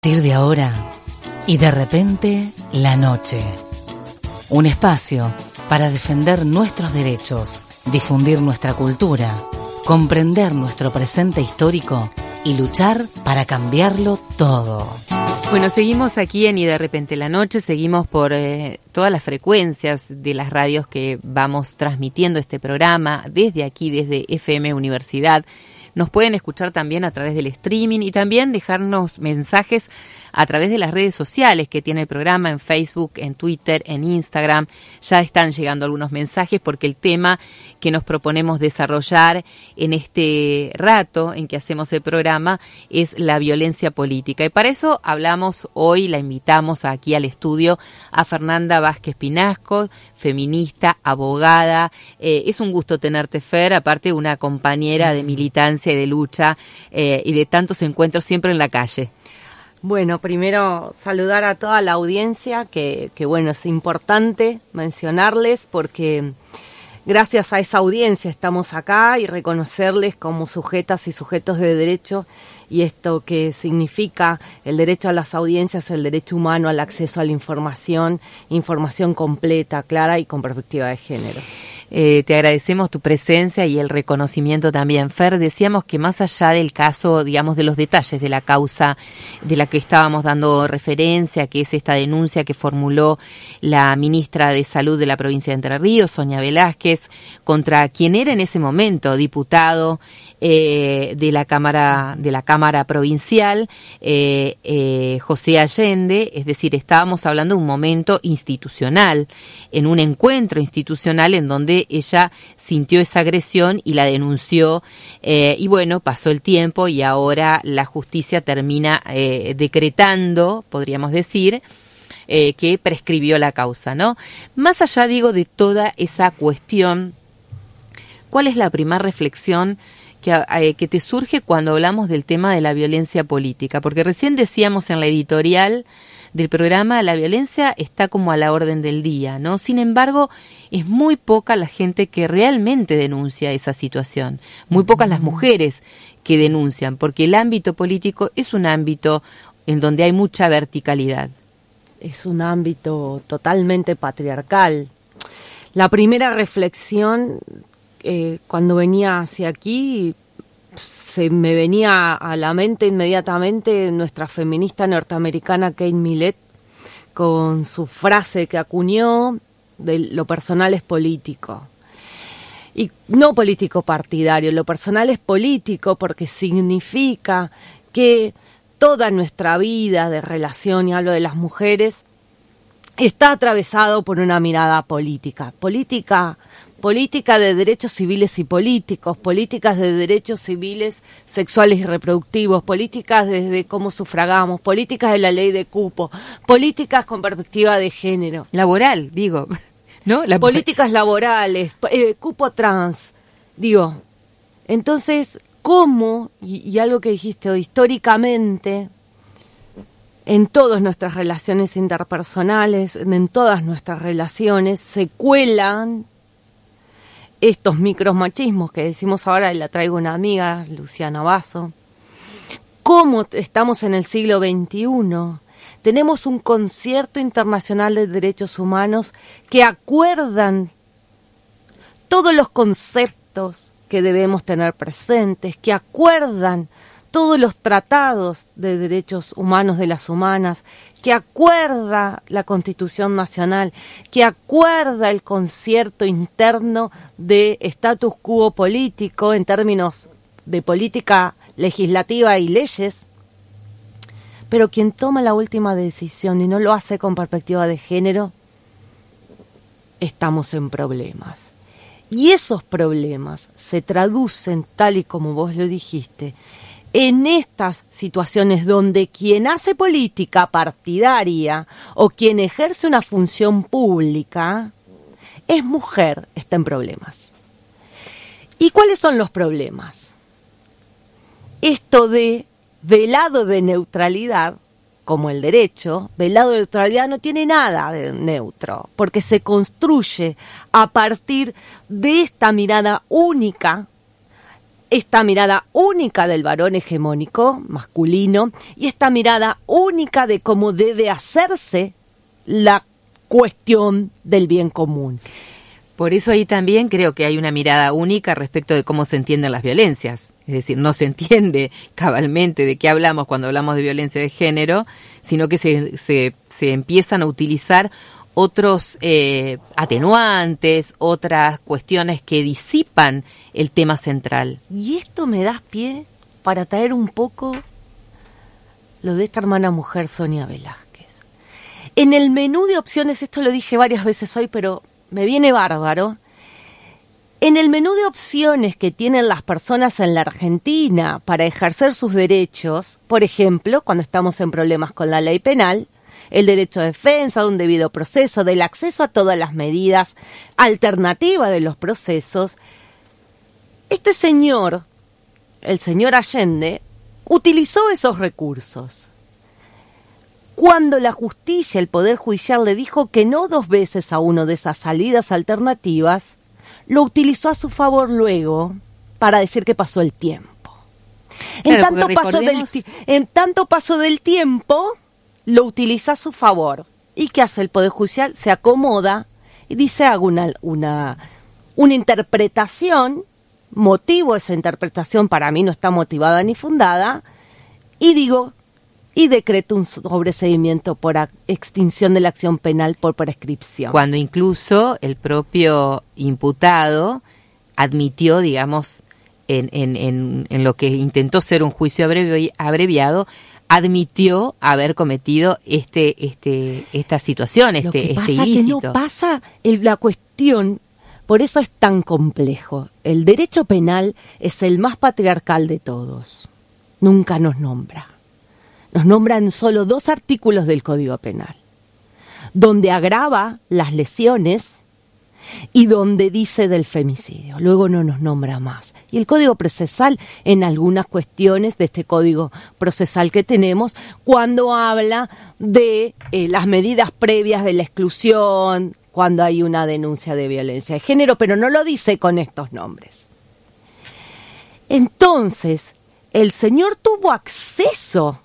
partir de ahora y de repente la noche. Un espacio para defender nuestros derechos, difundir nuestra cultura, comprender nuestro presente histórico y luchar para cambiarlo todo. Bueno, seguimos aquí en Y de repente la noche, seguimos por eh, todas las frecuencias de las radios que vamos transmitiendo este programa desde aquí, desde FM Universidad nos pueden escuchar también a través del streaming y también dejarnos mensajes a través de las redes sociales que tiene el programa en Facebook, en Twitter, en Instagram. Ya están llegando algunos mensajes porque el tema que nos proponemos desarrollar en este rato en que hacemos el programa es la violencia política. Y para eso hablamos hoy, la invitamos aquí al estudio a Fernanda Vázquez Pinasco, feminista, abogada. Eh, es un gusto tenerte, Fer, aparte una compañera de militancia y de lucha eh, y de tantos encuentros siempre en la calle. Bueno, primero saludar a toda la audiencia, que, que bueno, es importante mencionarles porque gracias a esa audiencia estamos acá y reconocerles como sujetas y sujetos de derecho y esto que significa el derecho a las audiencias, el derecho humano al acceso a la información, información completa, clara y con perspectiva de género. Eh, te agradecemos tu presencia y el reconocimiento también. Fer, decíamos que más allá del caso, digamos, de los detalles de la causa de la que estábamos dando referencia, que es esta denuncia que formuló la ministra de Salud de la provincia de Entre Ríos, Sonia Velázquez, contra quien era en ese momento diputado eh, de la Cámara de la Cámara Provincial, eh, eh, José Allende, es decir, estábamos hablando de un momento institucional, en un encuentro institucional en donde ella sintió esa agresión y la denunció, y bueno, pasó el tiempo y ahora la justicia termina decretando, podríamos decir, que prescribió la causa, ¿no? Más allá, digo, de toda esa cuestión, ¿cuál es la primera reflexión eh, que, te surge cuando hablamos del tema de la violencia política? Porque recién decíamos en la editorial del programa, la violencia está como a la orden del día, ¿no? Sin embargo, es muy poca la gente que realmente denuncia esa situación, muy pocas las mujeres que denuncian, porque el ámbito político es un ámbito en donde hay mucha verticalidad. Es un ámbito totalmente patriarcal. La primera reflexión eh, cuando venía hacia aquí se me venía a la mente inmediatamente nuestra feminista norteamericana Kate Millett con su frase que acuñó de lo personal es político. Y no político partidario, lo personal es político porque significa que toda nuestra vida de relación, y hablo de las mujeres, está atravesado por una mirada política. Política política de derechos civiles y políticos, políticas de derechos civiles, sexuales y reproductivos, políticas desde cómo sufragamos, políticas de la ley de cupo, políticas con perspectiva de género. Laboral, digo, ¿no? La... Políticas laborales, eh, cupo trans, digo. Entonces, ¿cómo, y, y algo que dijiste hoy, históricamente, en todas nuestras relaciones interpersonales, en todas nuestras relaciones, se cuelan estos micromachismos que decimos ahora, y la traigo una amiga, Luciana Basso, cómo estamos en el siglo XXI. Tenemos un concierto internacional de derechos humanos que acuerdan todos los conceptos que debemos tener presentes, que acuerdan todos los tratados de derechos humanos de las humanas, que acuerda la Constitución Nacional, que acuerda el concierto interno de status quo político en términos de política legislativa y leyes, pero quien toma la última decisión y no lo hace con perspectiva de género, estamos en problemas. Y esos problemas se traducen, tal y como vos lo dijiste, en estas situaciones donde quien hace política partidaria o quien ejerce una función pública es mujer, está en problemas. ¿Y cuáles son los problemas? Esto de velado de neutralidad, como el derecho, velado de neutralidad no tiene nada de neutro, porque se construye a partir de esta mirada única esta mirada única del varón hegemónico, masculino, y esta mirada única de cómo debe hacerse la cuestión del bien común. Por eso ahí también creo que hay una mirada única respecto de cómo se entienden las violencias. Es decir, no se entiende cabalmente de qué hablamos cuando hablamos de violencia de género, sino que se, se, se empiezan a utilizar otros eh, atenuantes, otras cuestiones que disipan el tema central. Y esto me da pie para traer un poco lo de esta hermana mujer Sonia Velázquez. En el menú de opciones, esto lo dije varias veces hoy, pero me viene bárbaro. En el menú de opciones que tienen las personas en la Argentina para ejercer sus derechos, por ejemplo, cuando estamos en problemas con la ley penal, el derecho a defensa, de un debido proceso, del acceso a todas las medidas alternativas de los procesos, este señor, el señor Allende, utilizó esos recursos. Cuando la justicia, el Poder Judicial le dijo que no dos veces a uno de esas salidas alternativas, lo utilizó a su favor luego para decir que pasó el tiempo. en, tanto paso del, en tanto paso del tiempo, lo utiliza a su favor. ¿Y qué hace el Poder Judicial? Se acomoda y dice, hago una, una, interpretación, motivo esa interpretación, para mí no está motivada ni fundada, y digo, y decreto un sobreseimiento por extinción de la acción penal por prescripción. Cuando incluso el propio imputado admitió, digamos, en, en, en, lo que intentó ser un juicio abreviado, admitió haber cometido este, este, esta situación, este, lo que este pasa ilícito. Que no pasa la cuestión, por eso es tan complejo. El derecho penal es el más patriarcal de todos. Nunca nos nombra nos nombran solo dos artículos del Código Penal, donde agrava las lesiones y donde dice del femicidio. Luego no nos nombra más. Y el Código Procesal, en algunas cuestiones de este Código Procesal que tenemos, cuando habla de eh, las medidas previas de la exclusión, cuando hay una denuncia de violencia de género, pero no lo dice con estos nombres. Entonces, el señor tuvo acceso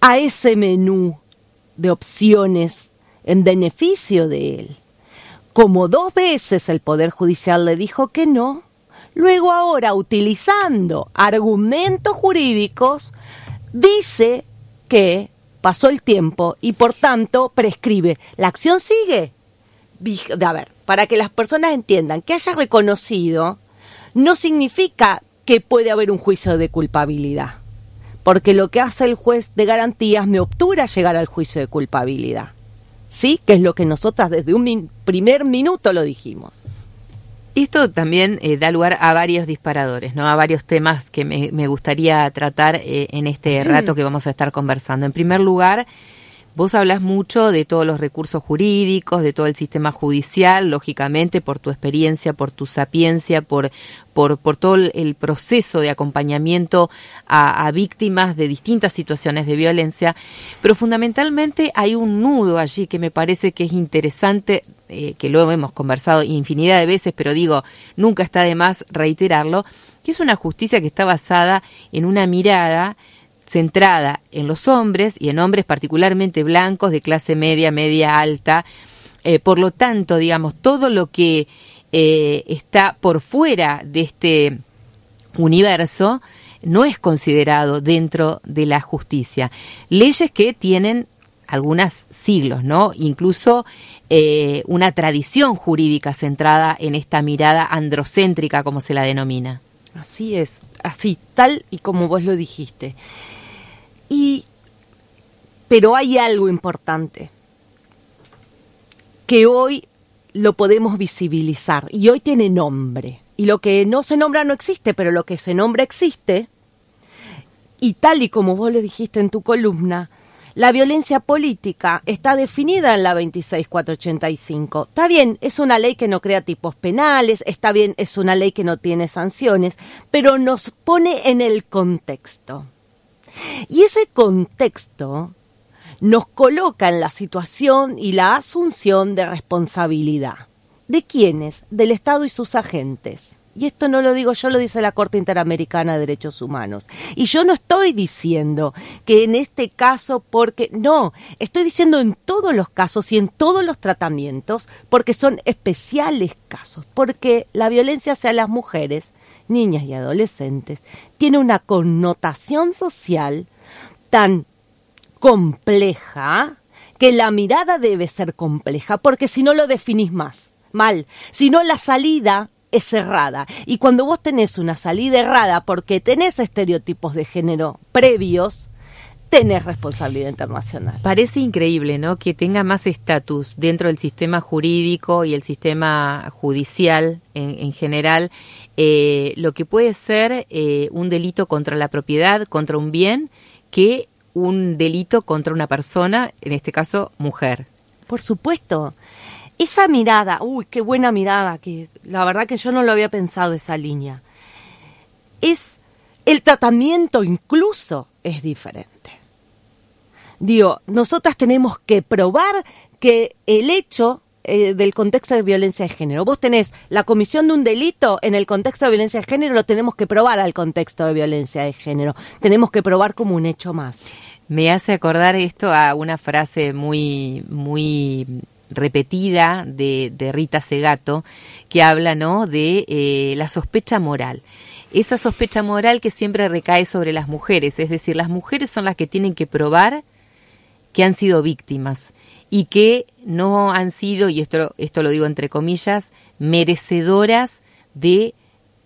a ese menú de opciones en beneficio de él. Como dos veces el Poder Judicial le dijo que no, luego ahora utilizando argumentos jurídicos, dice que pasó el tiempo y por tanto prescribe. La acción sigue. A ver, para que las personas entiendan, que haya reconocido no significa que puede haber un juicio de culpabilidad porque lo que hace el juez de garantías me obtura llegar al juicio de culpabilidad. ¿Sí? Que es lo que nosotras desde un primer minuto lo dijimos. Esto también eh, da lugar a varios disparadores, ¿no? A varios temas que me, gustaría tratar eh, en este rato que vamos a estar conversando. En primer lugar, Vos hablas mucho de todos los recursos jurídicos, de todo el sistema judicial, lógicamente por tu experiencia, por tu sapiencia, por, por, por todo el proceso de acompañamiento a, víctimas de distintas situaciones de violencia, pero fundamentalmente hay un nudo allí que me parece que es interesante, eh, que lo hemos conversado infinidad de veces, pero digo, nunca está de más reiterarlo, que es una justicia que está basada en una mirada centrada en los hombres y en hombres particularmente blancos de clase media, media alta. Eh, por lo tanto, digamos, todo lo que eh, está por fuera de este universo no es considerado dentro de la justicia. Leyes que tienen algunos siglos, ¿no? Incluso eh, una tradición jurídica centrada en esta mirada androcéntrica, como se la denomina. Así es, así, tal y como vos lo dijiste. Y, pero hay algo importante que hoy lo podemos visibilizar y hoy tiene nombre. Y lo que no se nombra no existe, pero lo que se nombra existe. Y tal y como vos le dijiste en tu columna, la violencia política está definida en la 26485. Está bien, es una ley que no crea tipos penales, está bien, es una ley que no tiene sanciones, pero nos pone en el contexto. Y ese contexto nos coloca en la situación y la asunción de responsabilidad. ¿De quiénes? Del Estado y sus agentes. Y esto no lo digo yo, lo dice la Corte Interamericana de Derechos Humanos. Y yo no estoy diciendo que en este caso, porque no, estoy diciendo en todos los casos y en todos los tratamientos, porque son especiales casos, porque la violencia hacia las mujeres, niñas y adolescentes, tiene una connotación social tan compleja que la mirada debe ser compleja, porque si no lo definís más, mal, si no la salida es cerrada. Y cuando vos tenés una salida errada porque tenés estereotipos de género previos, tenés responsabilidad internacional. Parece increíble, ¿no? Que tenga más estatus dentro del sistema jurídico y el sistema judicial en, general, eh, lo que puede ser eh, un delito contra la propiedad, contra un bien, que un delito contra una persona, en este caso mujer. Por supuesto. Esa mirada, uy, qué buena mirada, que la verdad que yo no lo había pensado esa línea. Es el tratamiento incluso es diferente. Digo, nosotras tenemos que probar que el hecho eh, del contexto de violencia de género. Vos tenés la comisión de un delito en el contexto de violencia de género, lo tenemos que probar al contexto de violencia de género. Tenemos que probar como un hecho más. Me hace acordar esto a una frase muy, muy repetida de, de Rita Segato, que habla ¿no? de eh, la sospecha moral. Esa sospecha moral que siempre recae sobre las mujeres, es decir, las mujeres son las que tienen que probar que han sido víctimas y que no han sido, y esto, esto lo digo entre comillas, merecedoras de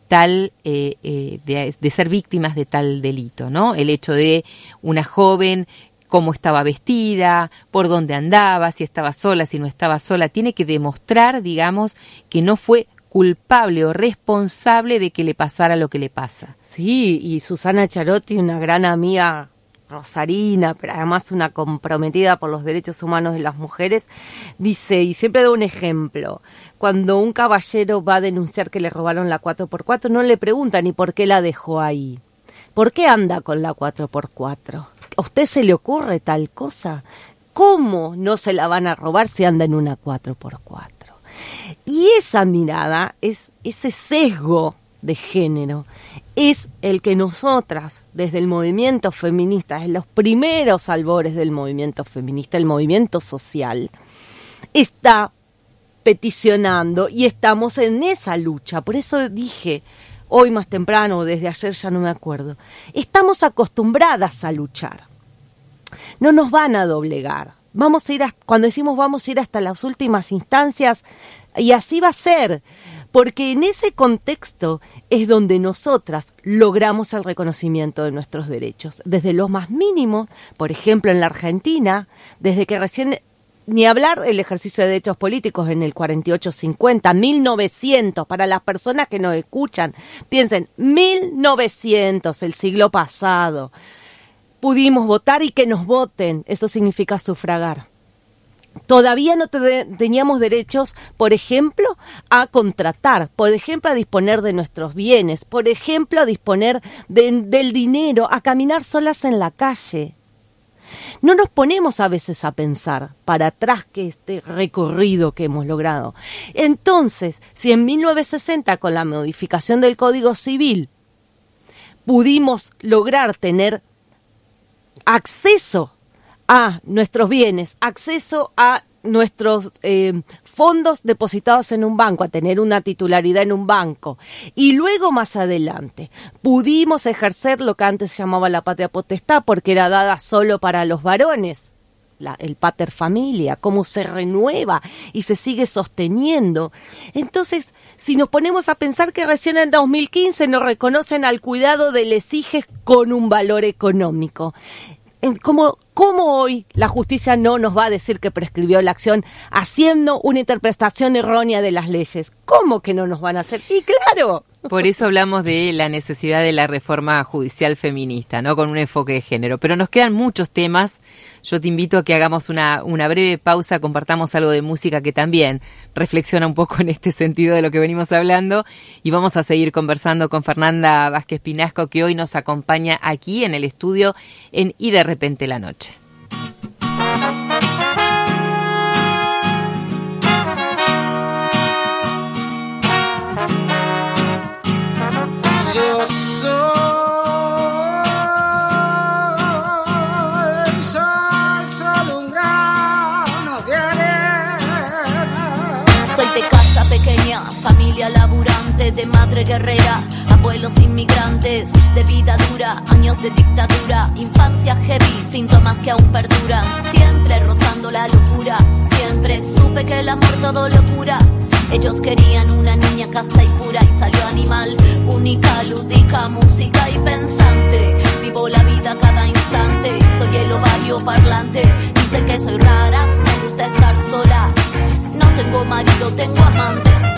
tal eh, eh, de, de, ser víctimas de tal delito, ¿no? El hecho de una joven cómo estaba vestida, por dónde andaba, si estaba sola, si no estaba sola, tiene que demostrar, digamos, que no fue culpable o responsable de que le pasara lo que le pasa. Sí, y Susana Charotti, una gran amiga rosarina, pero además una comprometida por los derechos humanos de las mujeres, dice, y siempre da un ejemplo, cuando un caballero va a denunciar que le robaron la 4x4, no le pregunta ni por qué la dejó ahí. ¿Por qué anda con la 4x4? ¿A usted se le ocurre tal cosa? ¿Cómo no se la van a robar si anda en una 4x4? Y esa mirada, es ese sesgo de género, es el que nosotras, desde el movimiento feminista, en los primeros albores del movimiento feminista, el movimiento social, está peticionando y estamos en esa lucha. Por eso dije, hoy más temprano desde ayer ya no me acuerdo, estamos acostumbradas a luchar. No nos van a doblegar. Vamos a ir cuando decimos vamos a ir hasta las últimas instancias y así va a ser, porque en ese contexto es donde nosotras logramos el reconocimiento de nuestros derechos, desde los más mínimos, por ejemplo en la Argentina, desde que recién ni hablar del ejercicio de derechos políticos en el 48-50, 1900, para las personas que nos escuchan, piensen, 1900, el siglo pasado, pudimos votar y que nos voten, eso significa sufragar. Todavía no teníamos derechos, por ejemplo, a contratar, por ejemplo, a disponer de nuestros bienes, por ejemplo, a disponer del dinero, a caminar solas en la calle. No nos ponemos a veces a pensar para atrás que este recorrido que hemos logrado. Entonces, si en 1960 con la modificación del Código Civil pudimos lograr tener acceso a nuestros bienes, acceso a nuestros eh, fondos depositados en un banco, a tener una titularidad en un banco. Y luego más adelante pudimos ejercer lo que antes se llamaba la patria potestad porque era dada solo para los varones. el pater familia, cómo se renueva y se sigue sosteniendo. Entonces, si nos ponemos a pensar que recién en 2015 nos reconocen al cuidado de les con un valor económico, ¿Cómo, ¿Cómo hoy la justicia no nos va a decir que prescribió la acción haciendo una interpretación errónea de las leyes? ¿Cómo que no nos van a hacer? Y claro. Por eso hablamos de la necesidad de la reforma judicial feminista, ¿no? Con un enfoque de género. Pero nos quedan muchos temas. Yo te invito a que hagamos una, una breve pausa, compartamos algo de música que también reflexiona un poco en este sentido de lo que venimos hablando. Y vamos a seguir conversando con Fernanda Vázquez Pinasco, que hoy nos acompaña aquí en el estudio en Y de repente la noche. Guerrera, abuelos inmigrantes de vida dura, años de dictadura, infancia heavy, síntomas que aún perduran, siempre rozando la locura, siempre supe que el amor todo lo cura. Ellos querían una niña casta y pura y salió animal, única, lúdica, música y pensante. Vivo la vida cada instante, soy el ovario parlante. Dicen que soy rara, me gusta estar sola. No tengo marido, tengo amantes.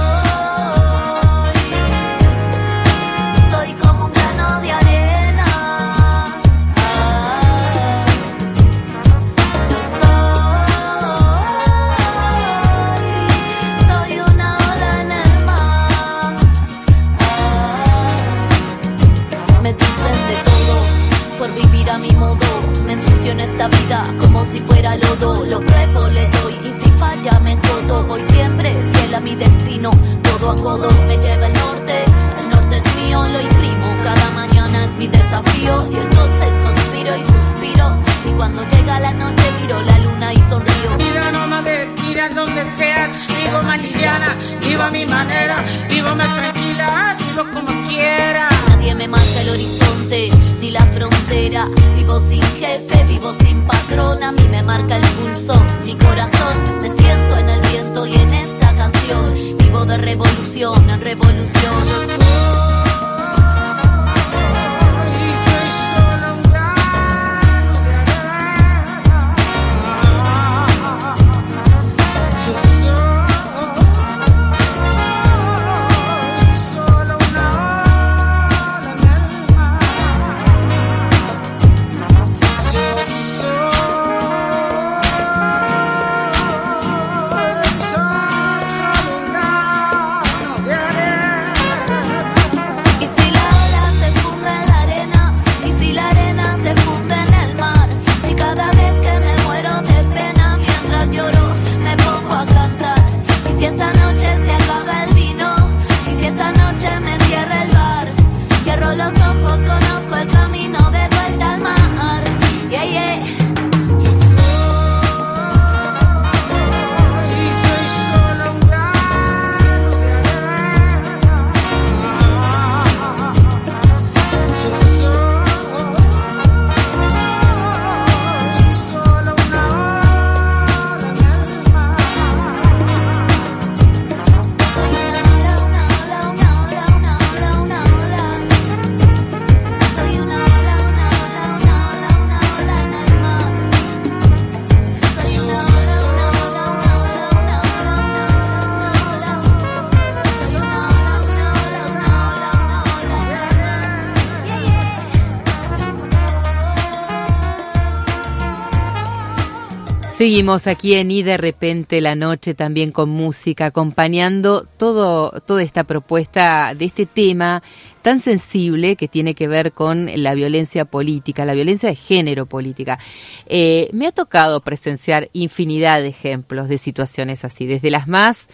Seguimos aquí en Y de repente la noche también con música, acompañando todo, toda esta propuesta de este tema tan sensible que tiene que ver con la violencia política, la violencia de género política. Eh, me ha tocado presenciar infinidad de ejemplos de situaciones así, desde las más,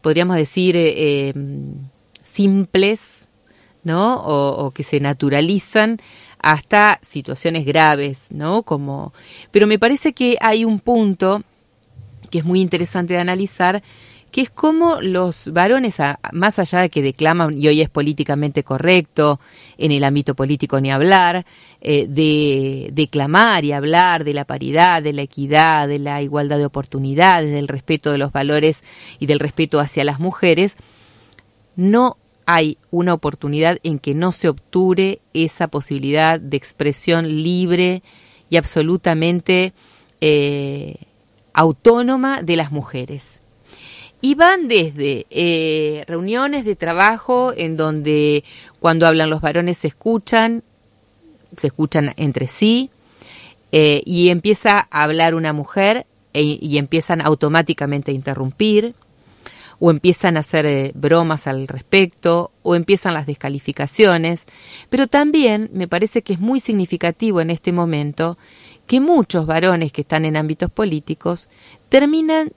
podríamos decir, eh, em, simples, ¿no? o que se naturalizan hasta situaciones graves, ¿no? Como, pero me parece que hay un punto que es muy interesante de analizar, que es cómo los varones, más allá de que declaman, y hoy es políticamente correcto, en el ámbito político ni hablar, eh, de declamar y hablar de la paridad, de la equidad, de la igualdad de oportunidades, del respeto de los valores y del respeto hacia las mujeres, no hay una oportunidad en que no se obture esa posibilidad de expresión libre y absolutamente eh, autónoma de las mujeres. Y van desde eh, reuniones de trabajo en donde cuando hablan los varones se escuchan, se escuchan entre sí, eh, y empieza a hablar una mujer y empiezan automáticamente a interrumpir, o empiezan a hacer eh, bromas al respecto, o empiezan las descalificaciones, pero también me parece que es muy significativo en este momento que muchos varones que están en ámbitos políticos terminan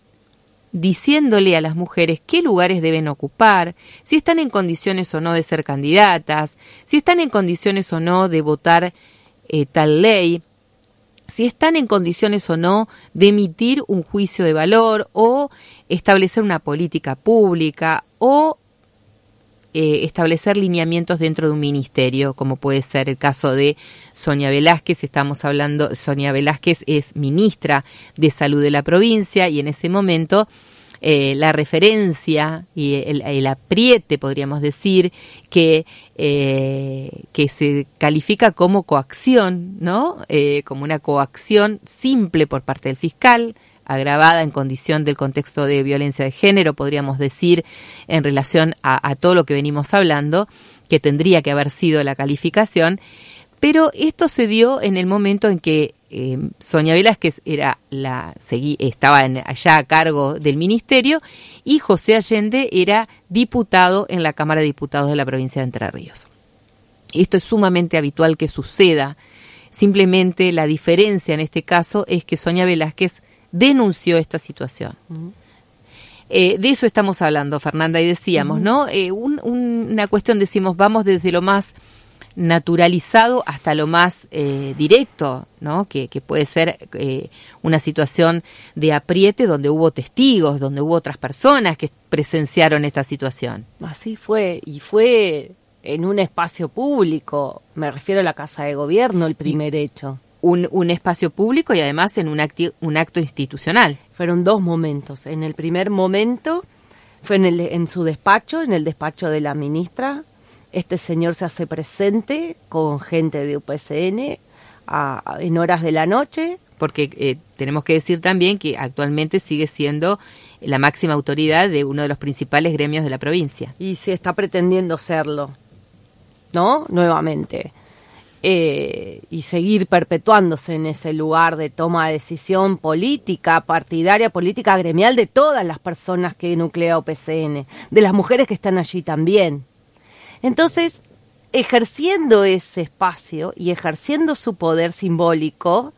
diciéndole a las mujeres qué lugares deben ocupar, si están en condiciones o no de ser candidatas, si están en condiciones o no de votar eh, tal ley, si están en condiciones o no de emitir un juicio de valor o establecer una política pública o eh, establecer lineamientos dentro de un ministerio, como puede ser el caso de Sonia Velázquez. Estamos hablando, Sonia Velázquez es ministra de Salud de la provincia y en ese momento eh, la referencia y el, apriete, podríamos decir, que, eh, que se califica como coacción, ¿no? Eh, como una coacción simple por parte del fiscal, agravada en condición del contexto de violencia de género, podríamos decir, en relación a, a todo lo que venimos hablando, que tendría que haber sido la calificación, pero esto se dio en el momento en que eh, Sonia Velázquez era la, seguí, estaba allá a cargo del ministerio y José Allende era diputado en la Cámara de Diputados de la provincia de Entre Ríos. Esto es sumamente habitual que suceda. Simplemente la diferencia en este caso es que Sonia Velázquez denunció esta situación. Eh, de eso estamos hablando, Fernanda, y decíamos, ¿no? Eh, una cuestión, decimos, vamos desde lo más naturalizado hasta lo más eh, directo, ¿no? Que, puede ser eh, una situación de apriete donde hubo testigos, donde hubo otras personas que presenciaron esta situación. Así fue, y fue en un espacio público, me refiero a la Casa de Gobierno, el primer hecho. Un, un, espacio público y además en un, un acto institucional. Fueron dos momentos. En el primer momento fue en, el, en su despacho, en el despacho de la ministra, este señor se hace presente con gente de UPCN en horas de la noche. Porque eh, tenemos que decir también que actualmente sigue siendo la máxima autoridad de uno de los principales gremios de la provincia. Y se está pretendiendo serlo, ¿no? Nuevamente. Eh, y seguir perpetuándose en ese lugar de toma de decisión política, partidaria, política gremial de todas las personas que nuclea OPCN, de las mujeres que están allí también. Entonces, ejerciendo ese espacio y ejerciendo su poder simbólico,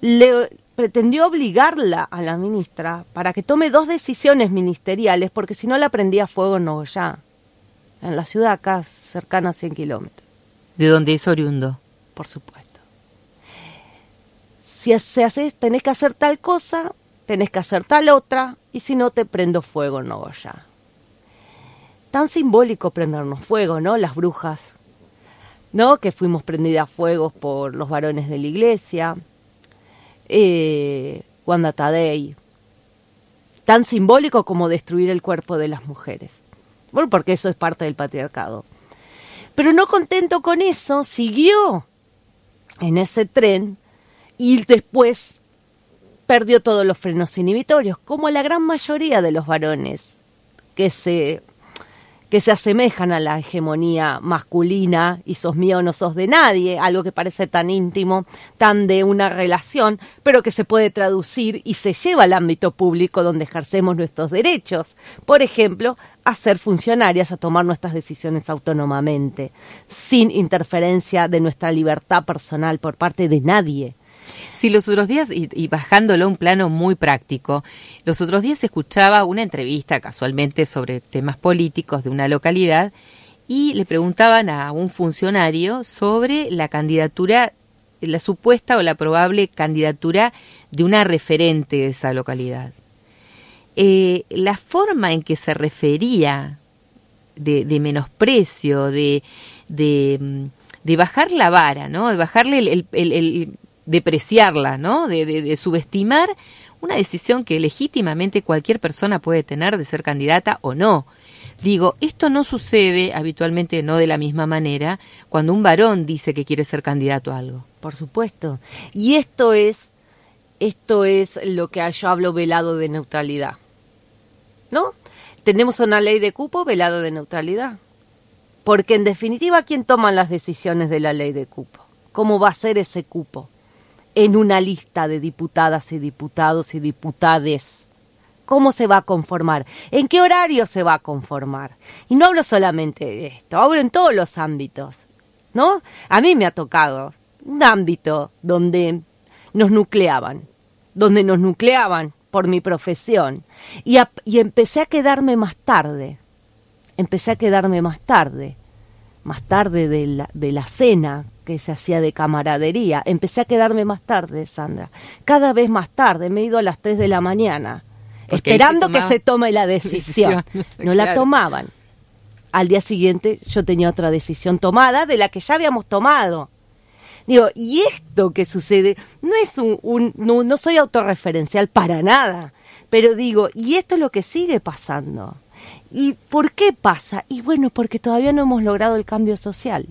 le pretendió obligarla a la ministra para que tome dos decisiones ministeriales, porque si no la prendía fuego en Nogoyá, en la ciudad acá cercana a 100 kilómetros. ¿De dónde es oriundo? Por supuesto. Si se hace, tenés que hacer tal cosa, tenés que hacer tal otra, y si no te prendo fuego en Nogoyá tan simbólico prendernos fuego, ¿no? Las brujas, ¿no? Que fuimos prendidas a fuego por los varones de la iglesia, eh, Wanda Tadei, tan simbólico como destruir el cuerpo de las mujeres. Bueno, porque eso es parte del patriarcado. Pero no contento con eso, siguió en ese tren y después perdió todos los frenos inhibitorios, como la gran mayoría de los varones que se que se asemejan a la hegemonía masculina y sos mío no sos de nadie, algo que parece tan íntimo, tan de una relación, pero que se puede traducir y se lleva al ámbito público donde ejercemos nuestros derechos. Por ejemplo, a ser funcionarias, a tomar nuestras decisiones autónomamente, sin interferencia de nuestra libertad personal por parte de nadie. Sí, los otros días, y, bajándolo a un plano muy práctico, los otros días escuchaba una entrevista casualmente sobre temas políticos de una localidad y le preguntaban a un funcionario sobre la candidatura, la supuesta o la probable candidatura de una referente de esa localidad. Eh, la forma en que se refería de, menosprecio, de, de, mm, bajar la vara, ¿no? De bajarle el, depreciarla, ¿no? De, subestimar una decisión que legítimamente cualquier persona puede tener de ser candidata o no. Digo, esto no sucede habitualmente, no de la misma manera, cuando un varón dice que quiere ser candidato a algo. Por supuesto. Y esto es, esto es lo que yo hablo velado de neutralidad. ¿No? Tenemos una ley de cupo velado de neutralidad. Porque en definitiva, ¿quién toma las decisiones de la ley de cupo? ¿Cómo va a ser ese cupo? En una lista de diputadas y diputados y diputades. ¿Cómo se va a conformar? ¿En qué horario se va a conformar? Y no hablo solamente de esto, hablo en todos los ámbitos. ¿No? A mí me ha tocado un ámbito donde nos nucleaban, donde nos nucleaban por mi profesión. Y, empecé a quedarme más tarde. Empecé a quedarme más tarde. Más tarde de la, de la cena que se hacía de camaradería. Empecé a quedarme más tarde, Sandra. Cada vez más tarde. Me he ido a las 3 de la mañana. Porque ahí se esperando que se tome la decisión. decisión, No la tomaban. Al día siguiente yo tenía otra decisión tomada de la que ya habíamos tomado. Digo, y esto que sucede no es un, un- no, no soy autorreferencial para nada, pero digo, y esto es lo que sigue pasando. ¿Y por qué pasa? Y bueno, porque todavía no hemos logrado el cambio social.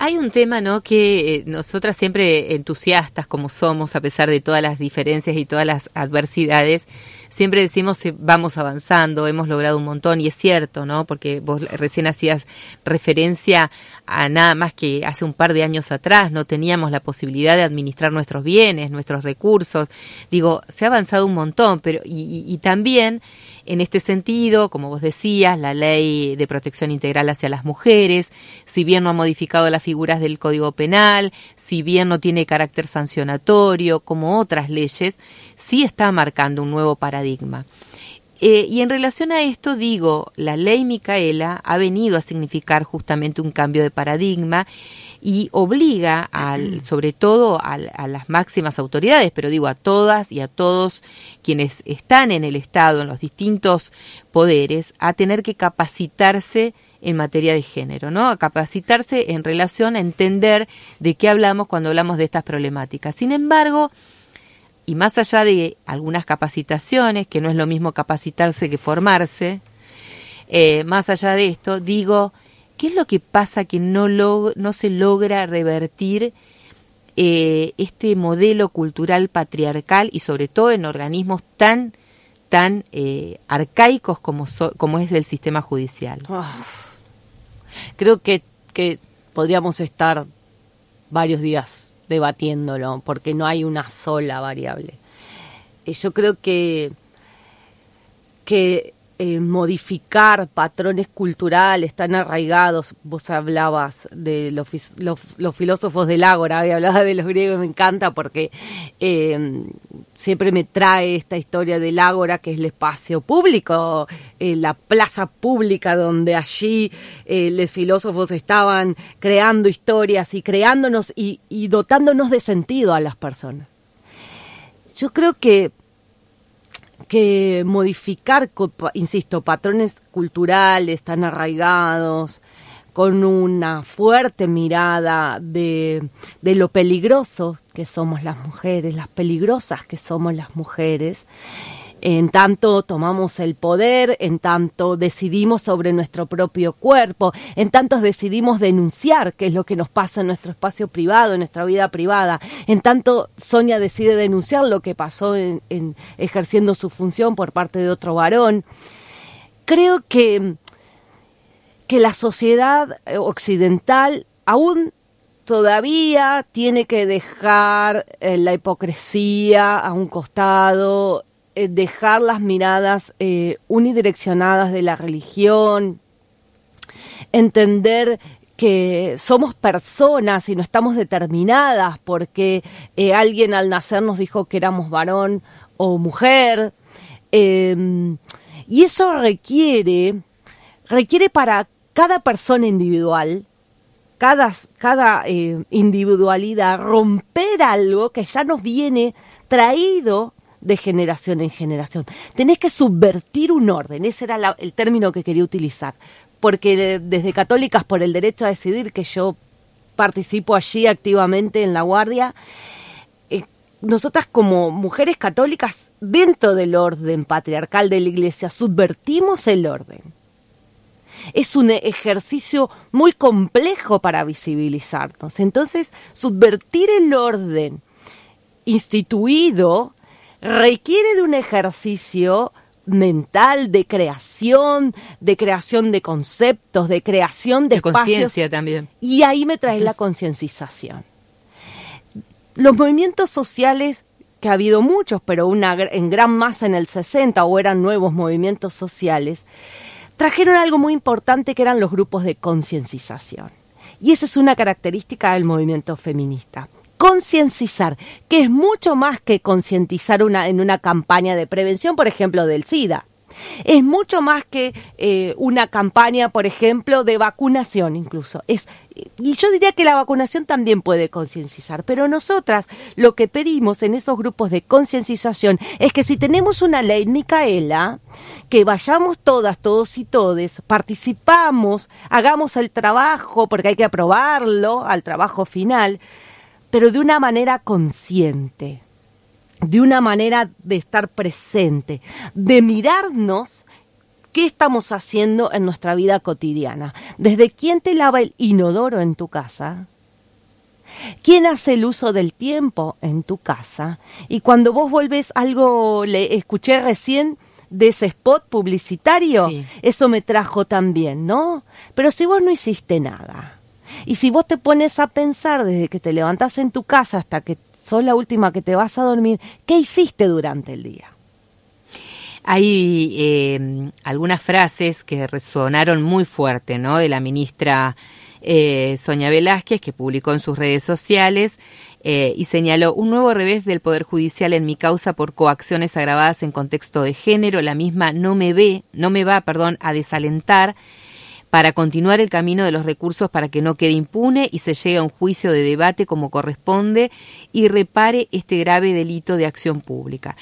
Hay un tema, ¿no? Que eh, nosotras siempre entusiastas como somos, a pesar de todas las diferencias y todas las adversidades, siempre decimos eh, vamos avanzando, hemos logrado un montón y es cierto, ¿no? Porque vos recién hacías referencia a nada más que hace un par de años atrás no teníamos la posibilidad de administrar nuestros bienes, nuestros recursos. Digo, se ha avanzado un montón, pero y, y- y también en este sentido, como vos decías, la ley de protección integral hacia las mujeres, si bien no ha modificado las figuras del Código Penal, si bien no tiene carácter sancionatorio, como otras leyes, sí está marcando un nuevo paradigma. Eh, y en relación a esto digo, la ley Micaela ha venido a significar justamente un cambio de paradigma y obliga al, sobre todo al- a, las máximas autoridades, pero digo a todas y a todos quienes están en el Estado, en los distintos poderes, a tener que capacitarse en materia de género, ¿no? A capacitarse en relación a entender de qué hablamos cuando hablamos de estas problemáticas. Sin embargo, y más allá de algunas capacitaciones, que no es lo mismo capacitarse que formarse, eh, más allá de esto, digo, ¿qué es lo que pasa que no, log- no se logra revertir eh, este modelo cultural patriarcal y sobre todo en organismos tan tan eh, arcaicos como, so- como es el sistema judicial? Creo que, que podríamos estar varios días debatiéndolo, porque no hay una sola variable. Eh, Yo creo que, que eh, modificar patrones culturales tan arraigados, vos hablabas de los, filósofos del Ágora, y hablabas de los griegos, me encanta porque eh, siempre me trae esta historia del Ágora, que es el espacio público, eh, la plaza pública donde allí eh, los filósofos estaban creando historias y creándonos y dotándonos de sentido a las personas. Yo creo que que modificar, insisto, patrones culturales tan arraigados, con una fuerte mirada de, de lo peligroso que somos las mujeres, las peligrosas que somos las mujeres, en tanto tomamos el poder, en tanto decidimos sobre nuestro propio cuerpo, en tanto decidimos denunciar qué es lo que nos pasa en nuestro espacio privado, en nuestra vida privada, en tanto Sonia decide denunciar lo que pasó en, en ejerciendo su función por parte de otro varón. Creo que, que la sociedad eh, occidental aún todavía tiene que dejar eh, la hipocresía a un costado, eh, dejar las miradas eh, unidireccionadas de la religión, entender que somos personas y no estamos determinadas porque eh, alguien al nacer nos dijo que éramos varón o mujer. Eh, y eso requiere, requiere para cada persona individual, cada, cada individualidad, romper algo que ya nos viene traído de generación en generación. Tenés que subvertir un orden, ese era el término que quería utilizar, porque de- desde Católicas por el Derecho a Decidir, que yo participo allí activamente en la Guardia, eh, nosotras como mujeres católicas dentro del orden patriarcal de la Iglesia subvertimos el orden. Es un ejercicio muy complejo para visibilizarnos. Entonces, subvertir el orden instituido requiere de un ejercicio mental de creación, de creación de conceptos, de creación de, De conciencia también. Y ahí me trae la concienciación. Los movimientos sociales, que ha habido muchos, pero una, en gran masa en el 60, o eran nuevos movimientos sociales, trajeron algo muy importante que eran los grupos de concienciación. Y esa es una característica del movimiento feminista. Concienciar, que es mucho más que concientizar una, en una campaña de prevención, por ejemplo, del SIDA. Es mucho más que eh, una campaña, por ejemplo, de vacunación incluso. Y yo diría que la vacunación también puede concienciar, pero nosotras lo que pedimos en esos grupos de concienciación es que si tenemos una ley, Micaela, que vayamos todas, todos y todes, participamos, hagamos el trabajo, porque hay que aprobarlo al trabajo final, pero de una manera consciente, de una manera de estar presente, de mirarnos qué estamos haciendo en nuestra vida cotidiana. Desde quién te lava el inodoro en tu casa, quién hace el uso del tiempo en tu casa. Y cuando vos volvés algo, le escuché recién de ese spot publicitario, eso me trajo también, ¿no? Pero si vos no hiciste nada, y si vos te pones a pensar desde que te levantás en tu casa hasta que sos la última que te vas a dormir, ¿qué hiciste durante el día? Hay eh, algunas frases que resonaron muy fuerte, ¿no? De la ministra eh, Sonia Velázquez, que publicó en sus redes sociales eh, y señaló un nuevo revés del Poder Judicial en mi causa por coacciones agravadas en contexto de género. La misma no me ve, no me va, perdón, a desalentar para continuar el camino de los recursos para que no quede impune y se llegue a un juicio de debate como corresponde y repare este grave delito de acción pública.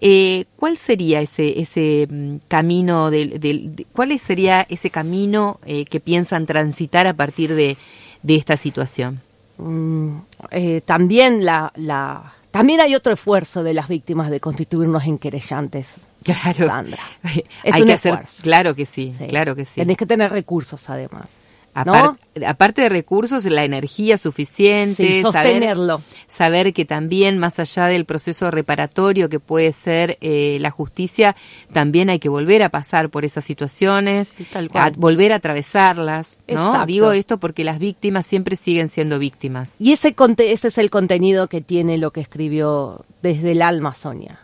Eh, ¿Cuál sería ese, ese mm, camino del, cuál sería ese camino eh, que piensan transitar a partir de, de esta situación? Mm, eh, también la, la también hay otro esfuerzo de las víctimas de constituirnos en querellantes. Claro. Sandra. Es hay que hacer, claro que sí, claro que sí. Tenés que tener recursos además. Aparte de recursos, la energía suficiente, sostenerlo. Saber, que también, más allá del proceso reparatorio que puede ser eh, la justicia, también hay que volver a pasar por esas situaciones, volver a atravesarlas. ¿no? Digo esto porque las víctimas siempre siguen siendo víctimas. Y ese, ese es el contenido que tiene lo que escribió desde el alma Sonia.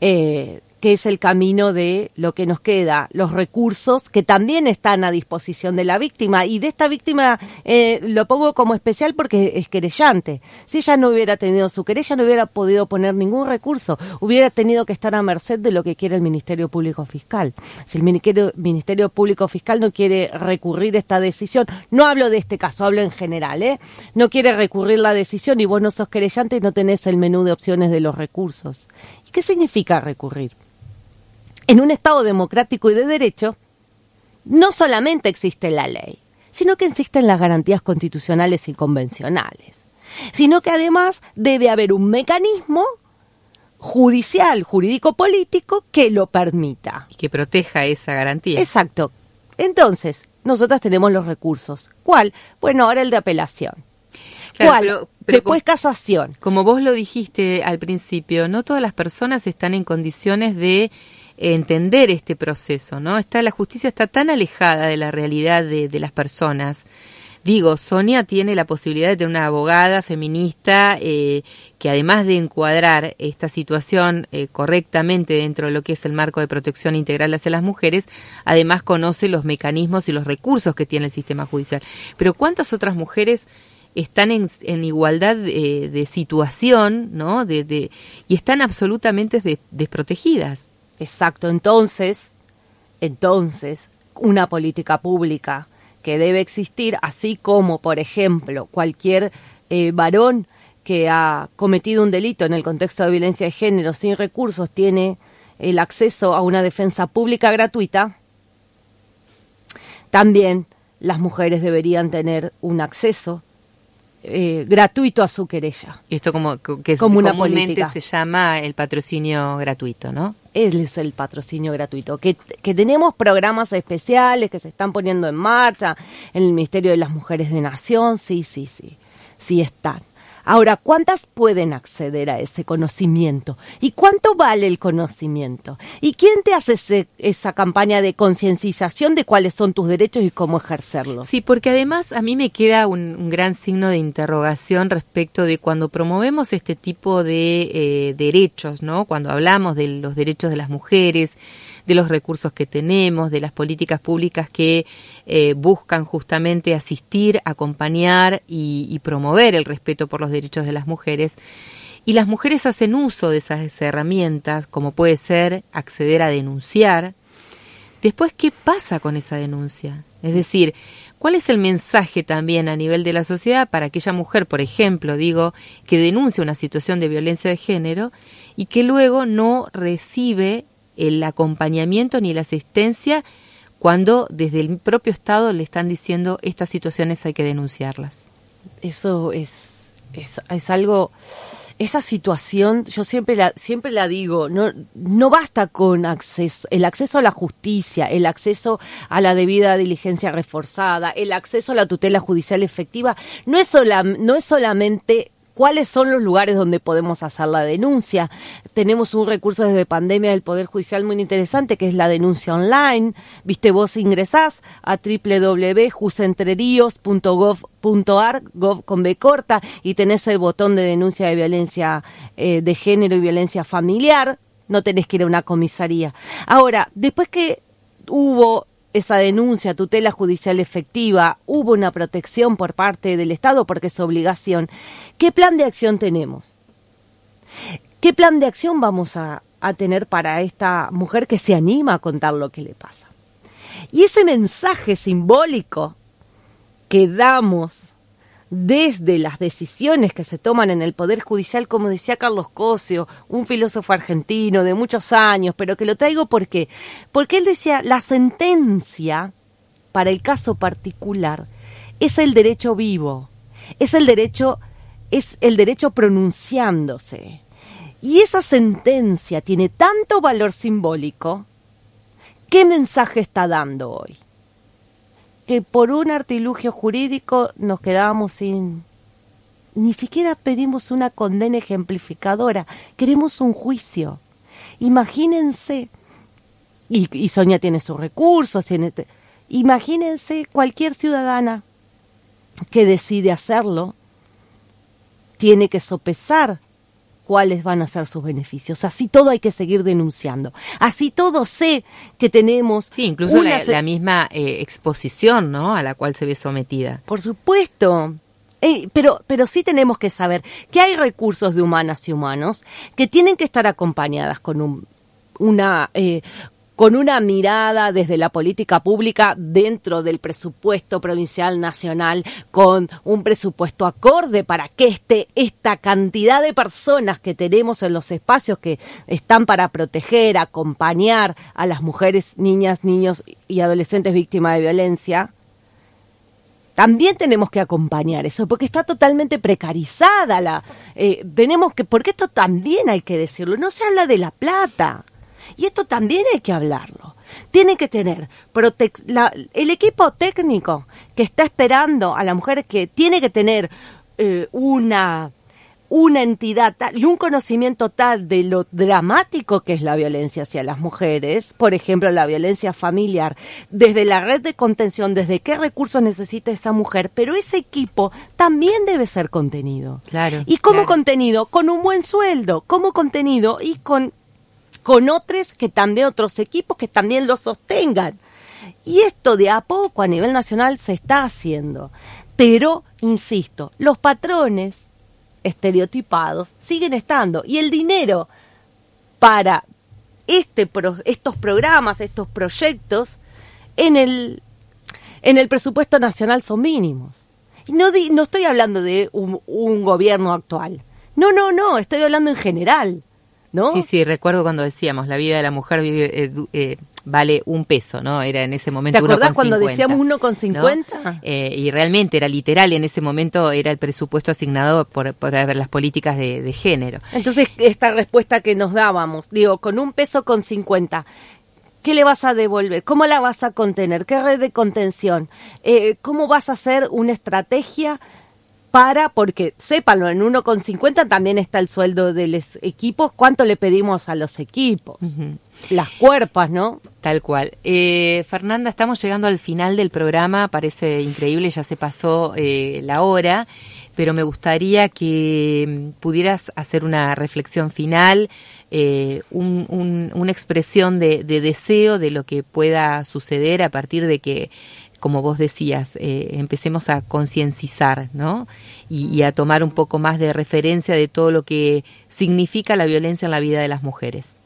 Eh, que es el camino de lo que nos queda, los recursos que también están a disposición de la víctima. Y de esta víctima eh, lo pongo como especial porque es querellante. Si ella no hubiera tenido su querella, no hubiera podido poner ningún recurso, hubiera tenido que estar a merced de lo que quiere el Ministerio Público Fiscal. Si el Ministerio, Público Fiscal no quiere recurrir esta decisión, no hablo de este caso, hablo en general, ¿eh? no quiere recurrir la decisión y vos no sos querellante y no tenés el menú de opciones de los recursos. ¿Y qué significa recurrir? En un Estado democrático y de derecho, no solamente existe la ley, sino que existen las garantías constitucionales y convencionales, sino que además debe haber un mecanismo judicial, jurídico-político que lo permita. Y que proteja esa garantía. Exacto. Entonces, nosotras tenemos los recursos. ¿Cuál? Bueno, ahora el de apelación. ¿Cuál? Después casación. Como vos lo dijiste al principio, no todas las personas están en condiciones de entender este proceso, ¿no? Está, la justicia está tan alejada de la realidad de, las personas. Digo, Sonia tiene la posibilidad de tener una abogada feminista eh, que además de encuadrar esta situación eh, correctamente dentro de lo que es el marco de protección integral hacia las mujeres, además conoce los mecanismos y los recursos que tiene el sistema judicial. Pero ¿cuántas otras mujeres están en, igualdad de, situación, ¿no? De, y están absolutamente desprotegidas? Exacto, entonces, entonces, una política pública que debe existir, así como, por ejemplo, cualquier eh, varón que ha cometido un delito en el contexto de violencia de género sin recursos tiene el acceso a una defensa pública gratuita, también las mujeres deberían tener un acceso eh, gratuito a su querella. Esto como que como una comúnmente se llama el patrocinio gratuito, ¿no? Es el patrocinio gratuito. Que, que tenemos programas especiales que se están poniendo en marcha en el Ministerio de las Mujeres de Nación, sí, sí, sí, sí están. Ahora, ¿cuántas pueden acceder a ese conocimiento? ¿Y cuánto vale el conocimiento? ¿Y quién te hace esa campaña de concienciación de cuáles son tus derechos y cómo ejercerlos? Sí, porque además a mí me queda un, gran signo de interrogación respecto de cuando promovemos este tipo de eh, derechos, ¿no? Cuando hablamos de los derechos de las mujeres, de los recursos que tenemos, de las políticas públicas que eh, buscan justamente asistir, acompañar y, y promover el respeto por los derechos de las mujeres. Y las mujeres hacen uso de esas herramientas, como puede ser acceder a denunciar. Después, ¿qué pasa con esa denuncia? Es decir, ¿cuál es el mensaje también a nivel de la sociedad para aquella mujer, por ejemplo, digo, que denuncia una situación de violencia de género y que luego no recibe el acompañamiento ni la asistencia cuando desde el propio Estado le están diciendo estas situaciones hay que denunciarlas? Eso es, es, algo esa situación, yo siempre la, siempre la digo, no, no basta con acceso, el acceso a la justicia, el acceso a la debida diligencia reforzada, el acceso a la tutela judicial efectiva, no es, sola, no es solamente cuáles son los lugares donde podemos hacer la denuncia. Tenemos un recurso desde pandemia del Poder Judicial muy interesante que es la denuncia online. Viste, vos ingresás a www.jusentrerios.gov.ar, gov con B corta, y tenés el botón de denuncia de violencia eh, de género y violencia familiar. No tenés que ir a una comisaría. Ahora, después que hubo esa denuncia, tutela judicial efectiva, hubo una protección por parte del Estado porque es obligación. ¿Qué plan de acción tenemos? ¿Qué plan de acción vamos a, a tener para esta mujer que se anima a contar lo que le pasa? Y ese mensaje simbólico que damos desde las decisiones que se toman en el Poder Judicial, como decía Carlos Cosio, un filósofo argentino de muchos años, pero que lo traigo porque, porque él decía, la sentencia para el caso particular es el derecho vivo, es el derecho, es el derecho pronunciándose. Y esa sentencia tiene tanto valor simbólico, ¿qué mensaje está dando hoy? Que por un artilugio jurídico nos quedábamos sin... Ni siquiera pedimos una condena ejemplificadora, queremos un juicio. Imagínense, y, y Sonia tiene sus recursos, tiene, imagínense cualquier ciudadana que decide hacerlo, tiene que sopesar cuáles van a ser sus beneficios. Así todo hay que seguir denunciando. Así todo sé que tenemos... Sí, incluso la, misma eh, exposición ¿no? a la cual se ve sometida. Por supuesto. pero, pero sí tenemos que saber que hay recursos de humanas y humanos que tienen que estar acompañadas con un, una, eh, con una mirada desde la política pública dentro del presupuesto provincial nacional, con un presupuesto acorde para que este, esta cantidad de personas que tenemos en los espacios que están para proteger, acompañar a las mujeres, niñas, niños y adolescentes víctimas de violencia, también tenemos que acompañar eso, porque está totalmente precarizada la, eh, tenemos que, porque esto también hay que decirlo, no se habla de la plata y esto también hay que hablarlo. Tiene que tener el equipo técnico que está esperando a la mujer que tiene que tener eh, una una entidad tal y un conocimiento tal de lo dramático que es la violencia hacia las mujeres, por ejemplo, la violencia familiar, desde la red de contención, desde qué recursos necesita esa mujer, pero ese equipo también debe ser contenido. Claro. Y como contenido, con un buen sueldo, como contenido y con con otros que también otros equipos que también lo sostengan. Y esto de a poco a nivel nacional se está haciendo. Pero, insisto, los patrones estereotipados siguen estando y el dinero para este estos programas, estos proyectos en el en el presupuesto nacional son mínimos. No, no estoy hablando de un, un gobierno actual. No, no, no, estoy hablando en general. Sí, sí, recuerdo cuando decíamos, la vida de la mujer eh, eh, vale un peso, ¿no? Era en ese momento ¿Te acordás cuando decíamos uno con cincuenta? Eh, y realmente era literal, en ese momento era el presupuesto asignado por, por ver las políticas de, género. Entonces, esta respuesta que nos dábamos, digo, con un peso con cincuenta, ¿Qué le vas a devolver? ¿Cómo la vas a contener? ¿Qué red de contención? ¿Cómo vas a hacer una estrategia para, porque sépanlo, en 1,50 también está el sueldo de los equipos, ¿cuánto le pedimos a los equipos? Las cuerpas, ¿no? Tal cual. Eh, Fernanda, estamos llegando al final del programa, parece increíble, ya se pasó eh, la hora, pero me gustaría que mm, pudieras hacer una reflexión final, eh, una expresión de, deseo de lo que pueda suceder a partir de que, como vos decías, eh, empecemos a concienciar, ¿no? y a tomar un poco más de referencia de todo lo que significa la violencia en la vida de las mujeres.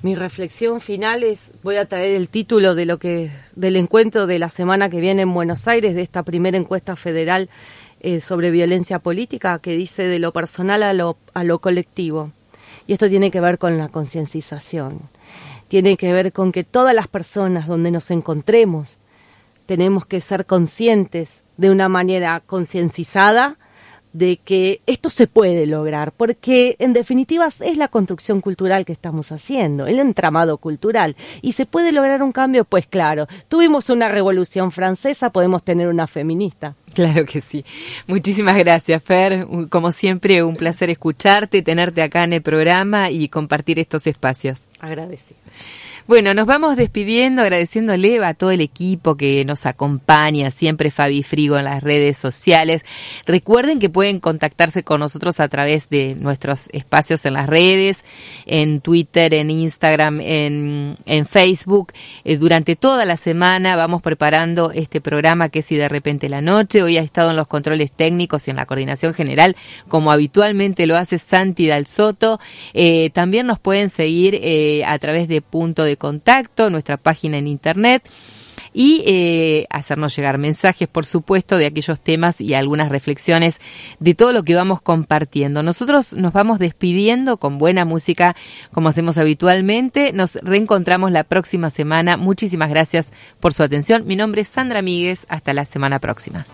Mi reflexión final es, voy a traer el título de lo que, del encuentro de la semana que viene en Buenos Aires, de esta primera encuesta federal eh, sobre violencia política, que dice de lo personal a lo, a lo colectivo. Y esto tiene que ver con la concienciación, tiene que ver con que todas las personas donde nos encontremos tenemos que ser conscientes de una manera concienciada de que esto se puede lograr, porque en definitiva es la construcción cultural que estamos haciendo, el entramado cultural. ¿Y se puede lograr un cambio? Pues claro, tuvimos una revolución francesa, podemos tener una feminista. Claro que sí. Muchísimas gracias, Fer. Como siempre, un placer escucharte, tenerte acá en el programa y compartir estos espacios. Agradecido. Bueno, nos vamos despidiendo, agradeciéndole a todo el equipo que nos acompaña, siempre Fabi Frigo en las redes sociales. Recuerden que pueden contactarse con nosotros a través de nuestros espacios en las redes, en Twitter, en Instagram, en, Facebook. Eh, durante toda la semana vamos preparando este programa que es Si de repente la noche. Hoy ha estado en los controles técnicos y en la coordinación general, como habitualmente lo hace Santi Dal Soto. Eh, también nos pueden seguir eh, a través de punto contacto, nuestra página en internet y eh, hacernos llegar mensajes, por supuesto, de aquellos temas y algunas reflexiones de todo lo que vamos compartiendo. Nosotros nos vamos despidiendo con buena música, como hacemos habitualmente. Nos reencontramos la próxima semana. Muchísimas gracias por su atención. Mi nombre es Sandra Míguez. Hasta la semana próxima.